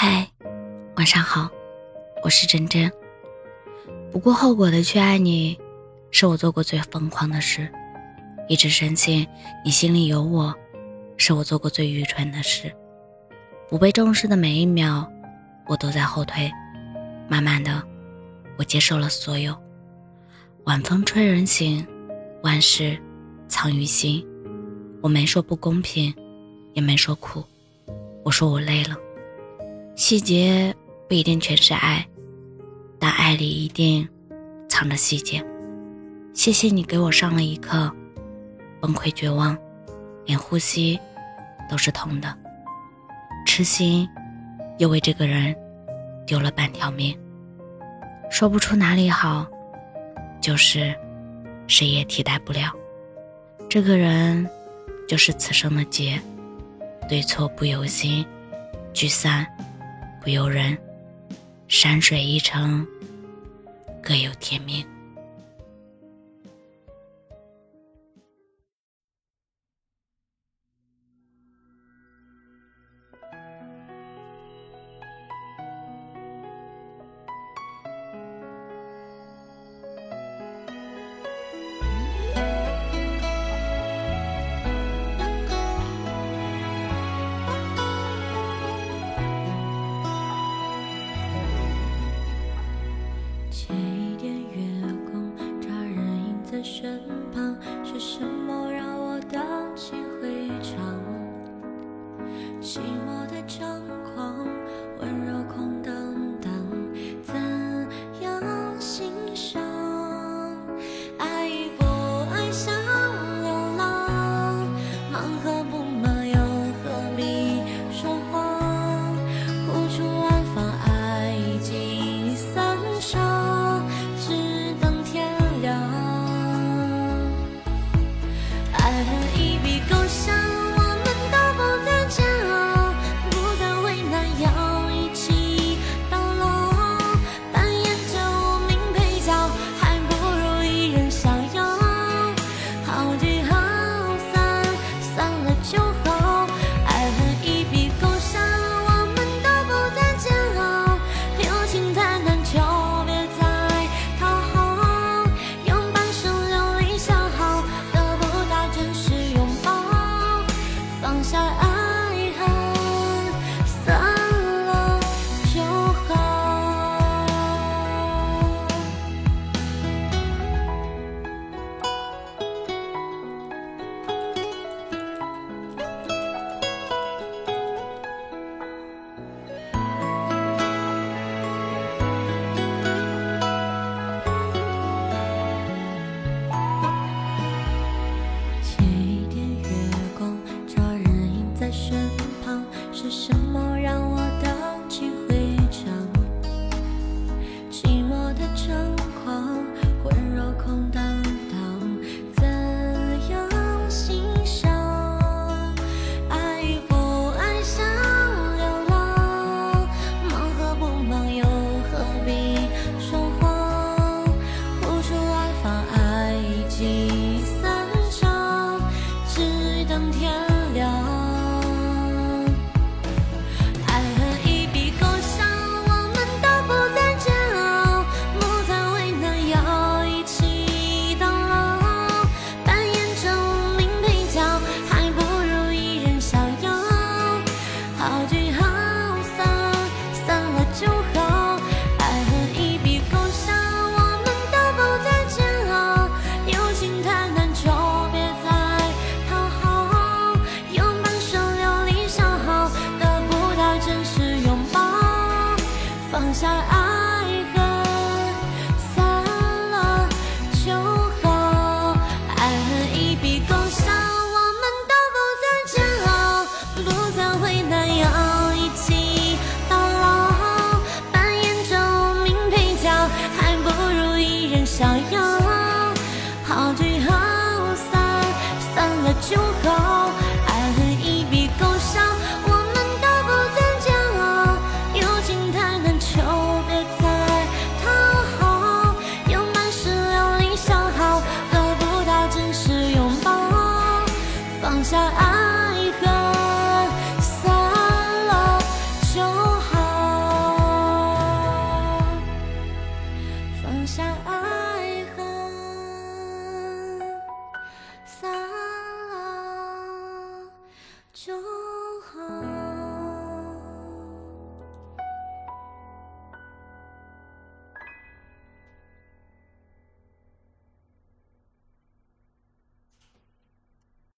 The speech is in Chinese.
嗨，晚上好，我是真真。不顾后果的去爱你，是我做过最疯狂的事。一直深信你心里有我，是我做过最愚蠢的事。不被重视的每一秒，我都在后退。慢慢的，我接受了所有。晚风吹人醒，万事藏于心。我没说不公平，也没说苦，我说我累了。细节不一定全是爱，但爱里一定藏着细节。谢谢你给我上了一课，崩溃绝望，连呼吸都是痛的，痴心又为这个人丢了半条命。说不出哪里好，就是谁也替代不了。这个人就是此生的劫，对错不由心，聚散。不由人，山水一程，各有天命。寂寞的城是什么。逍遥好。聚好。散，散了就好。爱恨一笔勾销，我们都不再煎熬。友情太难求，别再讨好，有满是流离相好，得不到真实拥抱。放下爱恨，散了就好。放下爱。